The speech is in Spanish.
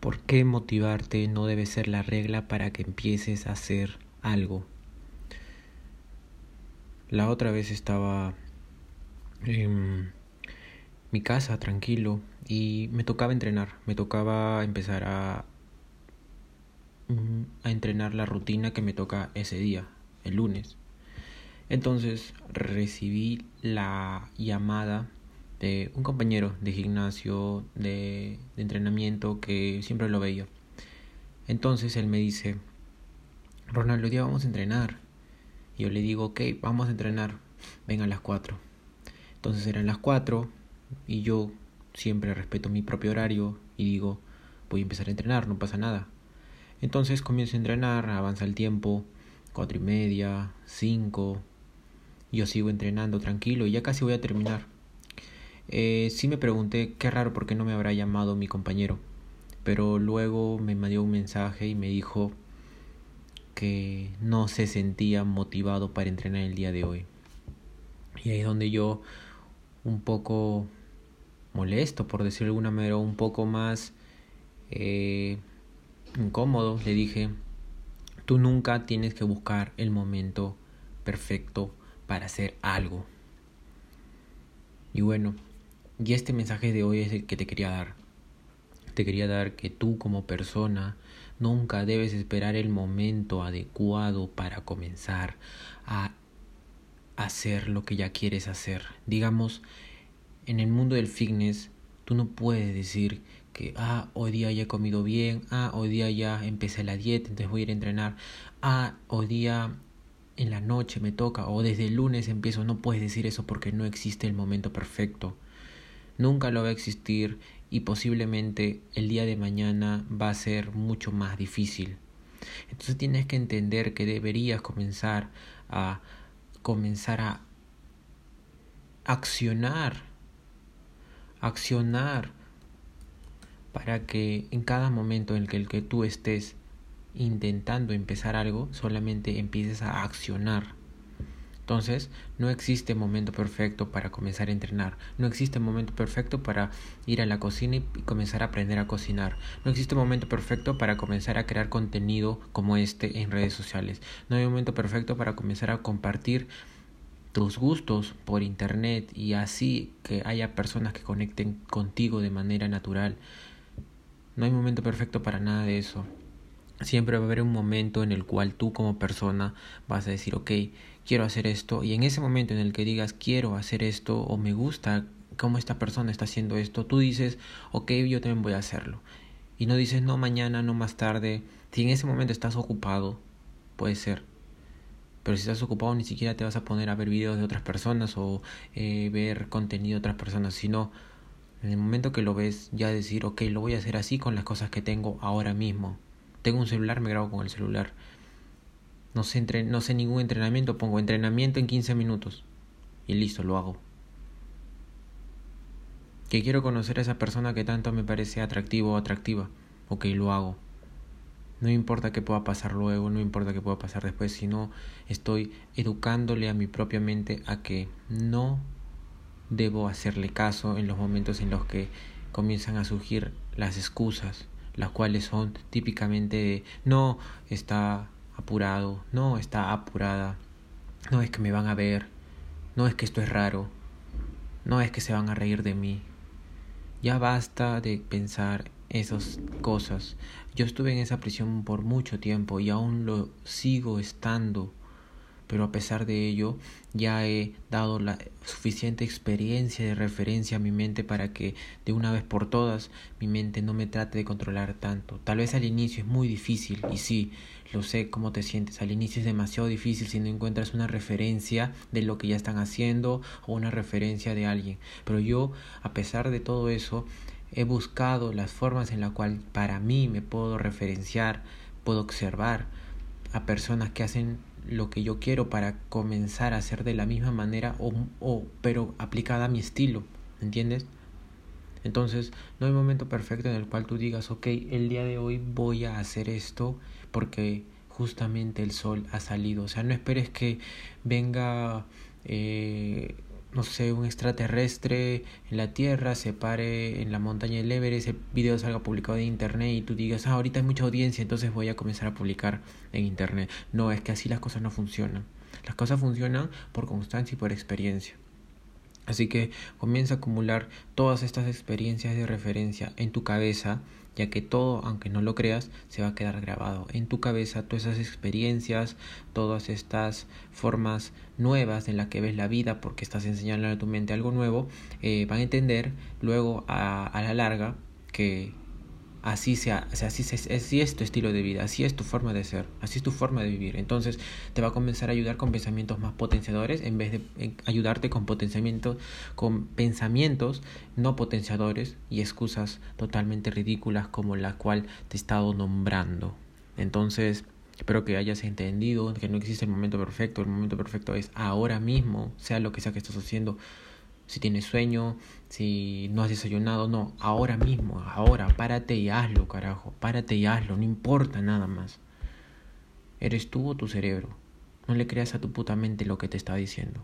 ¿Por qué motivarte no debe ser la regla para que empieces a hacer algo? La otra vez estaba en mi casa tranquilo y me tocaba entrenar, me tocaba empezar a, mm, a entrenar la rutina que me toca ese día, el lunes. Entonces recibí la llamada de un compañero de gimnasio, de, entrenamiento que siempre lo veía. Entonces él me dice, Ronaldo, hoy día vamos a entrenar. Y yo le digo, ok, vamos a entrenar, ven a las 4. Entonces eran las 4 y yo siempre respeto mi propio horario y digo, voy a empezar a entrenar, no pasa nada. Entonces comienzo a entrenar, avanza el tiempo, cuatro y media, cinco, yo sigo entrenando tranquilo y ya casi voy a terminar. Eh, sí me pregunté qué raro por qué no me habrá llamado mi compañero, pero luego me mandó un mensaje y me dijo que no se sentía motivado para entrenar el día de hoy. Y ahí es donde yo un poco molesto, por decirlo de alguna manera, un poco más eh, incómodo, le dije, tú nunca tienes que buscar el momento perfecto para hacer algo. Y bueno, y este mensaje de hoy es el que te quería dar. Te quería dar que tú como persona nunca debes esperar el momento adecuado para comenzar a hacer lo que ya quieres hacer. Digamos, en el mundo del fitness, tú no puedes decir que, ah, hoy día ya he comido bien, ah, hoy día ya empecé la dieta, entonces voy a ir a entrenar, ah, hoy día en la noche me toca o desde el lunes empiezo, no puedes decir eso porque no existe el momento perfecto nunca lo va a existir y posiblemente el día de mañana va a ser mucho más difícil. Entonces tienes que entender que deberías comenzar a comenzar a accionar accionar para que en cada momento en el que, que tú estés intentando empezar algo, solamente empieces a accionar entonces, no existe momento perfecto para comenzar a entrenar, no existe momento perfecto para ir a la cocina y comenzar a aprender a cocinar, no existe momento perfecto para comenzar a crear contenido como este en redes sociales, no hay momento perfecto para comenzar a compartir tus gustos por internet y así que haya personas que conecten contigo de manera natural. No hay momento perfecto para nada de eso. Siempre va a haber un momento en el cual tú como persona vas a decir, ok, quiero hacer esto y en ese momento en el que digas quiero hacer esto o me gusta cómo esta persona está haciendo esto, tú dices, ok, yo también voy a hacerlo. Y no dices, no mañana, no más tarde. Si en ese momento estás ocupado, puede ser. Pero si estás ocupado ni siquiera te vas a poner a ver videos de otras personas o eh, ver contenido de otras personas, sino en el momento que lo ves ya decir, ok, lo voy a hacer así con las cosas que tengo ahora mismo. Tengo un celular, me grabo con el celular no sé, ningún entrenamiento, pongo entrenamiento en 15 minutos y listo, lo hago. Que quiero conocer a esa persona que tanto me parece atractivo o atractiva, ok, lo hago. No importa qué pueda pasar luego, no importa qué pueda pasar después, sino estoy educándole a mi propia mente a que no debo hacerle caso en los momentos en los que comienzan a surgir las excusas, las cuales son típicamente de no está apurado, no está apurada, no es que me van a ver, no es que esto es raro, no es que se van a reír de mí. Ya basta de pensar esas cosas. Yo estuve en esa prisión por mucho tiempo y aún lo sigo estando pero a pesar de ello ya he dado la suficiente experiencia de referencia a mi mente para que de una vez por todas mi mente no me trate de controlar tanto. Tal vez al inicio es muy difícil y sí, lo sé cómo te sientes. Al inicio es demasiado difícil si no encuentras una referencia de lo que ya están haciendo o una referencia de alguien. Pero yo, a pesar de todo eso, he buscado las formas en las cuales para mí me puedo referenciar, puedo observar a personas que hacen lo que yo quiero para comenzar a hacer de la misma manera o, o pero aplicada a mi estilo, ¿entiendes? Entonces, no hay momento perfecto en el cual tú digas, ok, el día de hoy voy a hacer esto porque justamente el sol ha salido. O sea, no esperes que venga eh, no sé, un extraterrestre en la Tierra se pare en la montaña del Everest, el video salga publicado en Internet y tú digas, ah, ahorita hay mucha audiencia, entonces voy a comenzar a publicar en Internet. No, es que así las cosas no funcionan. Las cosas funcionan por constancia y por experiencia. Así que comienza a acumular todas estas experiencias de referencia en tu cabeza, ya que todo, aunque no lo creas, se va a quedar grabado en tu cabeza, todas esas experiencias, todas estas formas nuevas en las que ves la vida, porque estás enseñando a tu mente algo nuevo, eh, van a entender luego a, a la larga que así sea, o sea así, así, es tu estilo de vida, así es tu forma de ser, así es tu forma de vivir. Entonces te va a comenzar a ayudar con pensamientos más potenciadores en vez de ayudarte con potenciamientos, con pensamientos no potenciadores y excusas totalmente ridículas como la cual te he estado nombrando. Entonces, espero que hayas entendido que no existe el momento perfecto, el momento perfecto es ahora mismo, sea lo que sea que estés haciendo si tienes sueño, si no has desayunado, no, ahora mismo, ahora, párate y hazlo, carajo, párate y hazlo, no importa nada más. Eres tú o tu cerebro. No le creas a tu puta mente lo que te está diciendo.